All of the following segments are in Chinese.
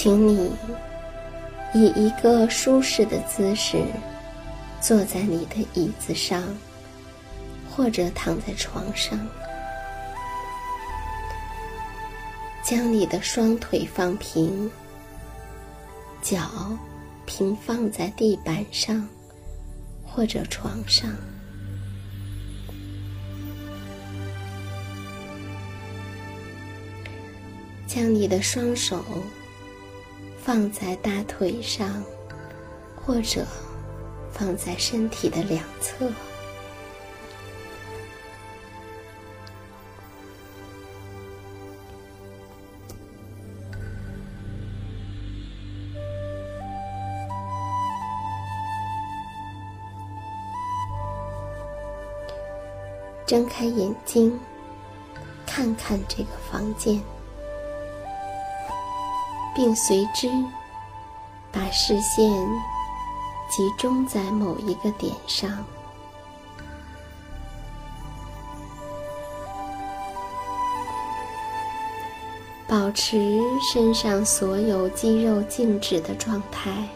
请你以一个舒适的姿势坐在你的椅子上，或者躺在床上，将你的双腿放平，脚平放在地板上或者床上，将你的双手。放在大腿上，或者放在身体的两侧。睁开眼睛，看看这个房间。并随之把视线集中在某一个点上，保持身上所有肌肉静止的状态，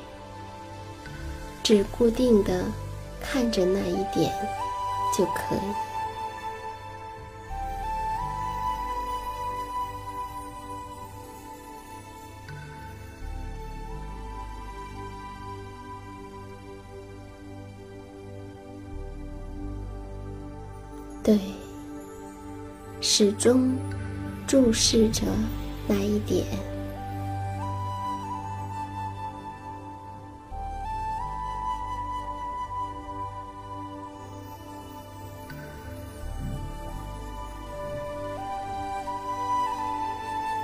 只固定的看着那一点就可以。始终注视着那一点。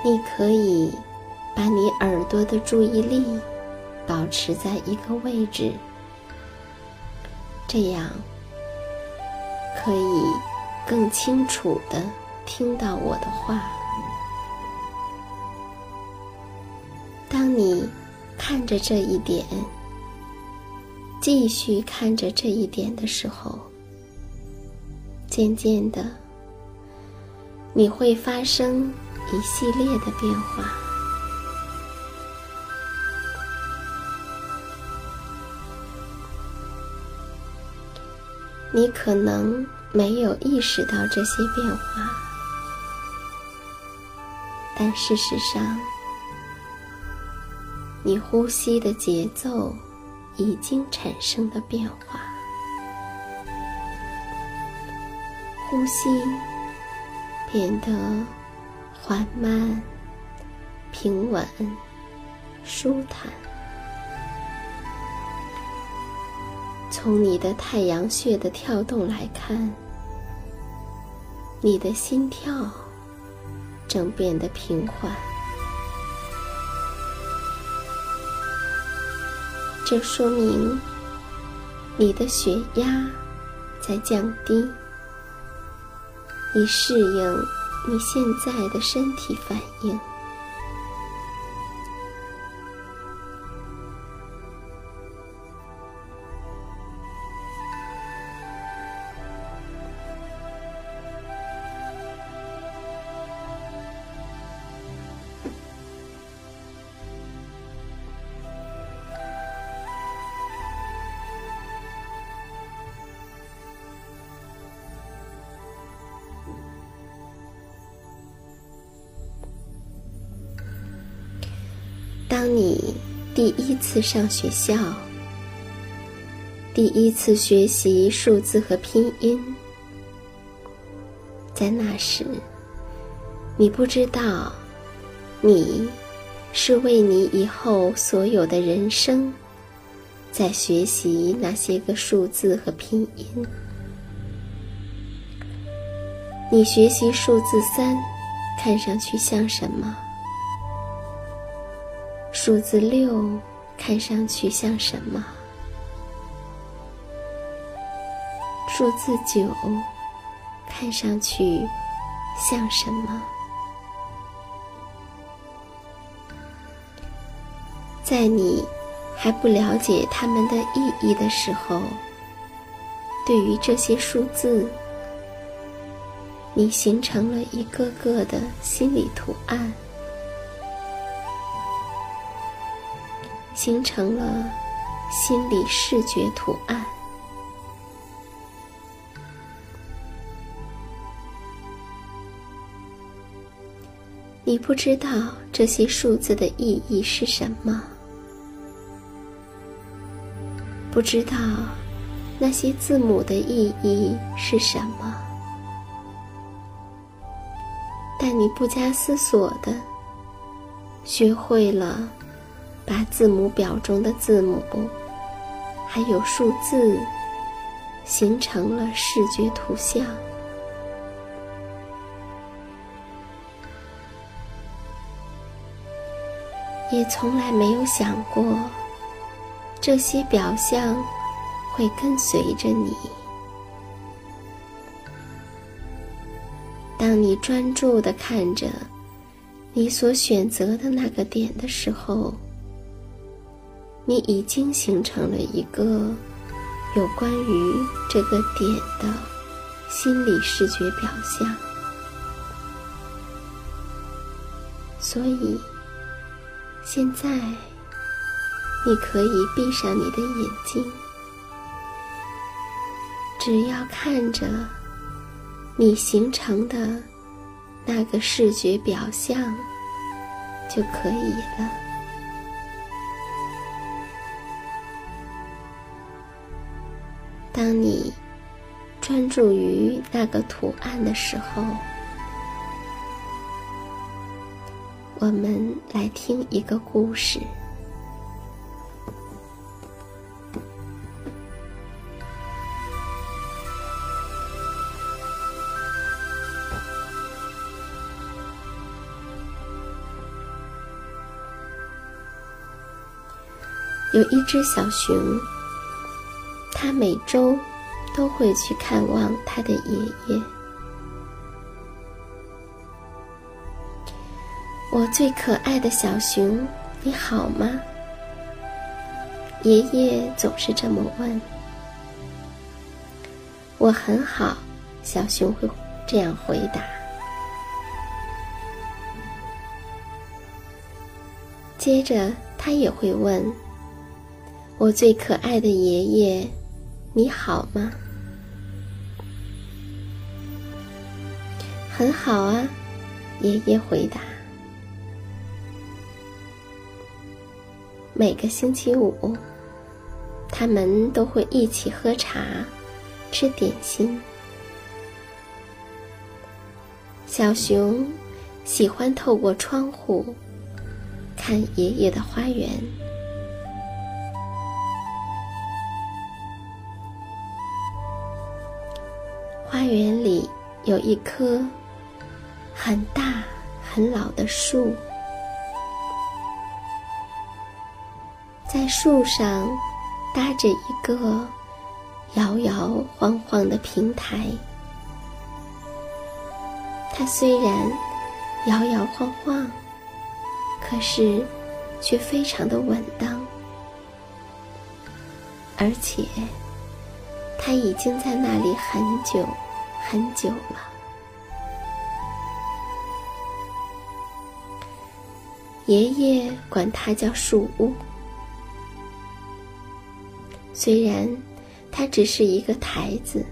你可以把你耳朵的注意力保持在一个位置，这样可以更清楚的听到我的话。当你看着这一点，继续看着这一点的时候，渐渐的，你会发生。一系列的变化，你可能没有意识到这些变化，但事实上，你呼吸的节奏已经产生了变化，呼吸变得。缓慢、平稳、舒坦。从你的太阳穴的跳动来看，你的心跳正变得平缓。这说明你的血压在降低，以适应。你现在的身体反应。当你第一次上学校，第一次学习数字和拼音，在那时，你不知道，你是为你以后所有的人生，在学习那些个数字和拼音。你学习数字三，看上去像什么？数字六看上去像什么？数字九看上去像什么？在你还不了解它们的意义的时候，对于这些数字，你形成了一个个的心理图案。形成了心理视觉图案。你不知道这些数字的意义是什么，不知道那些字母的意义是什么，但你不加思索的学会了。把字母表中的字母，还有数字，形成了视觉图像，也从来没有想过这些表象会跟随着你。当你专注的看着你所选择的那个点的时候。你已经形成了一个有关于这个点的心理视觉表象，所以现在你可以闭上你的眼睛，只要看着你形成的那个视觉表象就可以了。当你专注于那个图案的时候，我们来听一个故事。有一只小熊，他每周都会去看望他的爷爷。我最可爱的小熊，你好吗？爷爷总是这么问。我很好，小熊会这样回答。接着，他也会问。我最可爱的爷爷，你好吗？很好啊，爷爷回答。每个星期五，他们都会一起喝茶、吃点心。小熊喜欢透过窗户看爷爷的花园。园里有一棵很大很老的树，在树上搭着一个摇摇晃晃的平台。它虽然摇摇晃晃，可是却非常的稳当，而且。他已经在那里很久很久了。爷爷管它叫树屋，虽然它只是一个台子。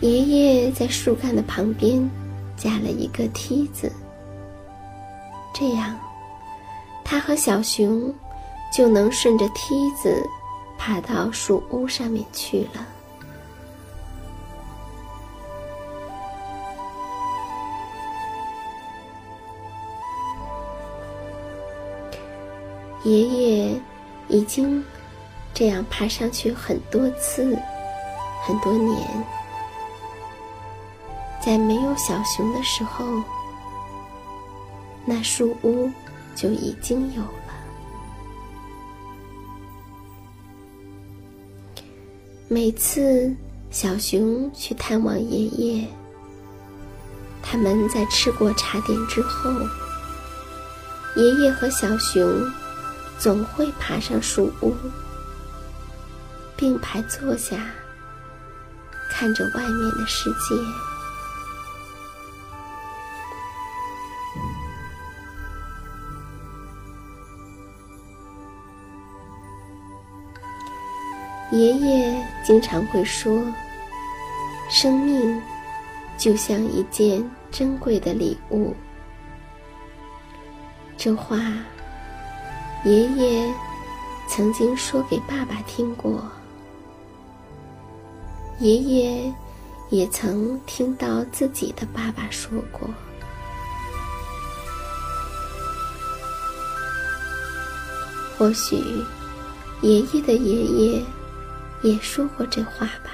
爷爷在树干的旁边架了一个梯子，这样。他和小熊就能顺着梯子爬到树屋上面去了。爷爷已经这样爬上去很多次，很多年。在没有小熊的时候，那树屋。就已经有每次小熊去探望爷爷，他们在吃过茶点之后，爷爷和小熊总会爬上树屋，并排坐下，看着外面的世界。爷爷经常会说：“生命就像一件珍贵的礼物。”这话，爷爷曾经说给爸爸听过。爷爷也曾听到自己的爸爸说过。或许，爷爷的爷爷。也说过这话吧。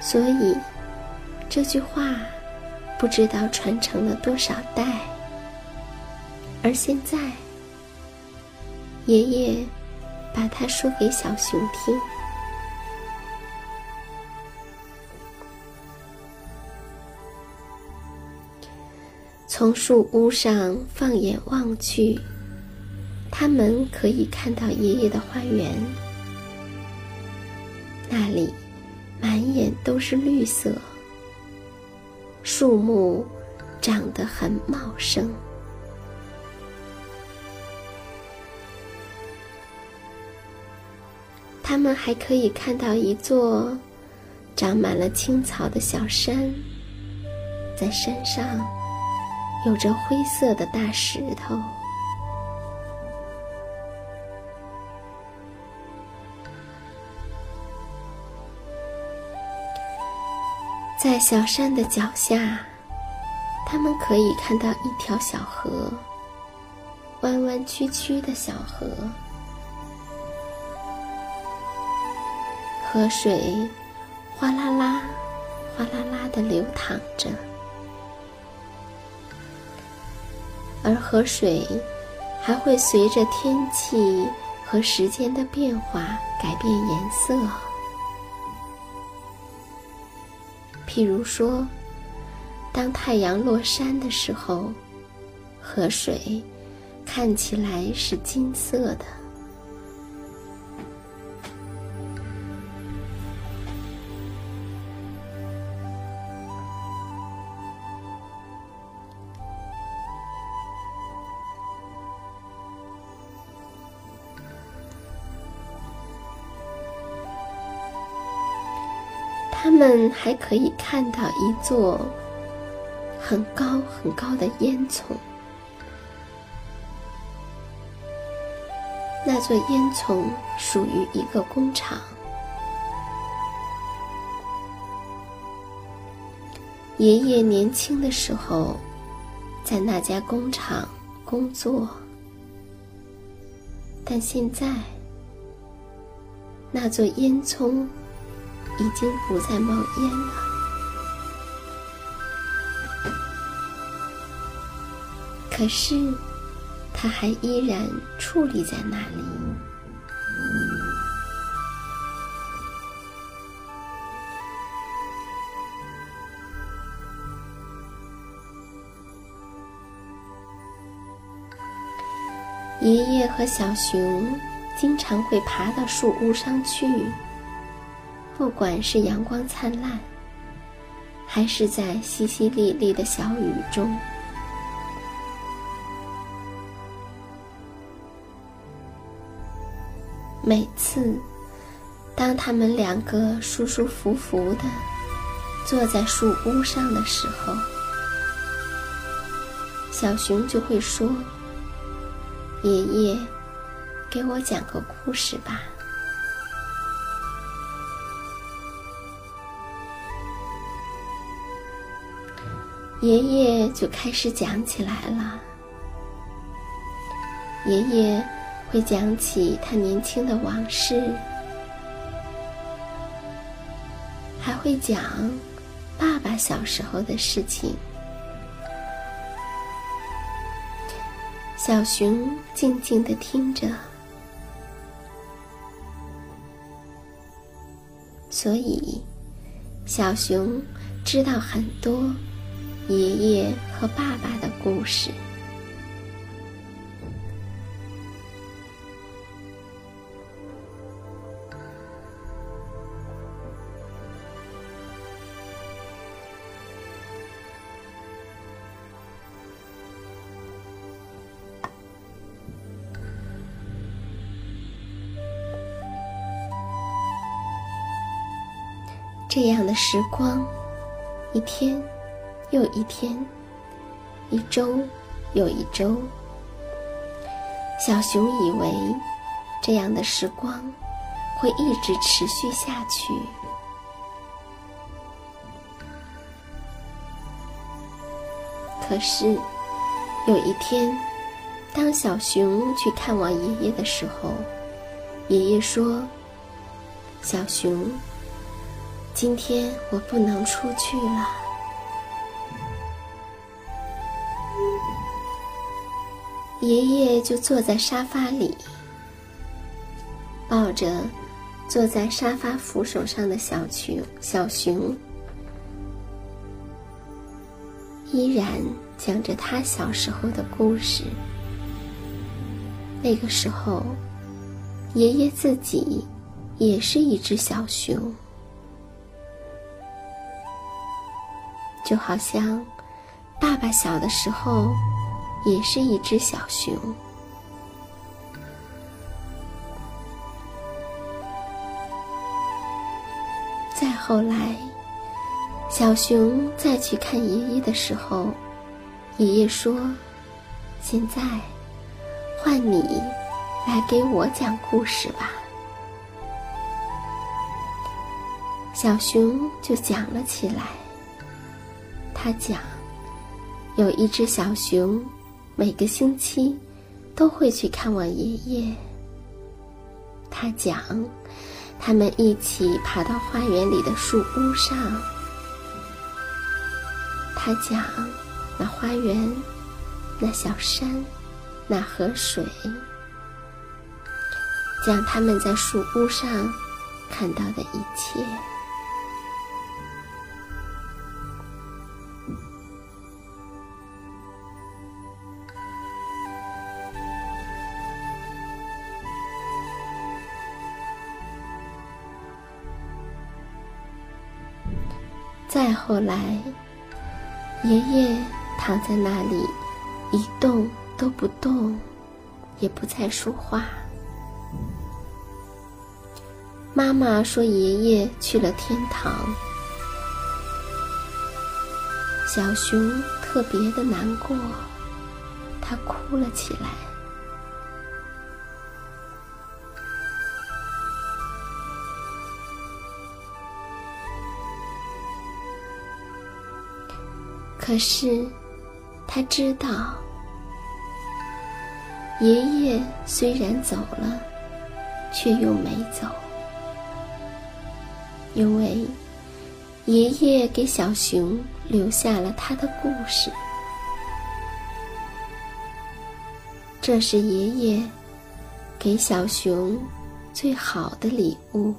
所以，这句话不知道传承了多少代，而现在，爷爷把它说给小熊听。从树屋上放眼望去，他们可以看到爷爷的花园。那里满眼都是绿色，树木长得很茂盛。他们还可以看到一座长满了青草的小山，在山上。有着灰色的大石头。在小山的脚下，他们可以看到一条小河，弯弯曲曲的小河，河水哗啦啦、哗啦啦的流淌着，而河水还会随着天气和时间的变化改变颜色。譬如说，当太阳落山的时候，河水看起来是金色的。他们还可以看到一座很高很高的烟囱，那座烟囱属于一个工厂。爷爷年轻的时候，在那家工厂工作，但现在那座烟囱。已经不再冒烟了，可是它还依然矗立在那里。爷爷和小熊经常会爬到树屋上去。不管是阳光灿烂，还是在淅淅沥沥的小雨中，每次当他们两个舒舒服服的坐在树屋上的时候，小熊就会说：“爷爷，给我讲个故事吧。”爷爷就开始讲起来了。爷爷会讲起他年轻的往事，还会讲爸爸小时候的事情。小熊静静的听着，所以小熊知道很多。爷爷和爸爸的故事。这样的时光，一天。又一天，一周又一周，小熊以为这样的时光会一直持续下去。可是有一天，当小熊去看望爷爷的时候，爷爷说：“小熊，今天我不能出去了。”爷爷就坐在沙发里，抱着坐在沙发扶手上的小熊，小熊依然讲着他小时候的故事。那个时候，爷爷自己也是一只小熊，就好像爸爸小的时候。也是一只小熊。再后来，小熊再去看爷爷的时候，爷爷说：“现在换你来给我讲故事吧。”小熊就讲了起来。他讲，有一只小熊，每个星期都会去看望爷爷。他讲，他们一起爬到花园里的树屋上。他讲，那花园，那小山，那河水，讲他们在树屋上看到的一切。后来，爷爷躺在那里，一动都不动，也不再说话。妈妈说：“爷爷去了天堂。”小熊特别的难过，他哭了起来。可是，他知道，爷爷虽然走了，却又没走，因为爷爷给小熊留下了他的故事。这是爷爷给小熊最好的礼物。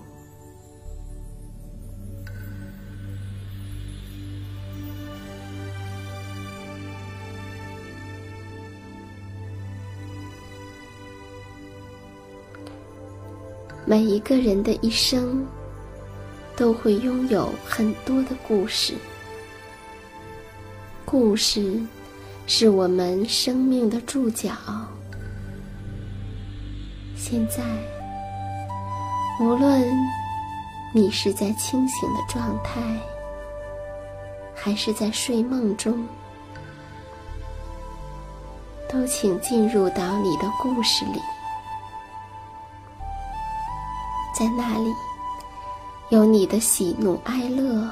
每一个人的一生，都会拥有很多的故事。故事是我们生命的注脚。现在，无论你是在清醒的状态，还是在睡梦中，都请进入到你的故事里。在那里，有你的喜怒哀乐，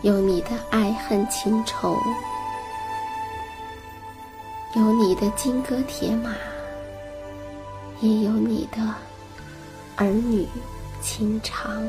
有你的爱恨情仇，有你的金戈铁马，也有你的儿女情长。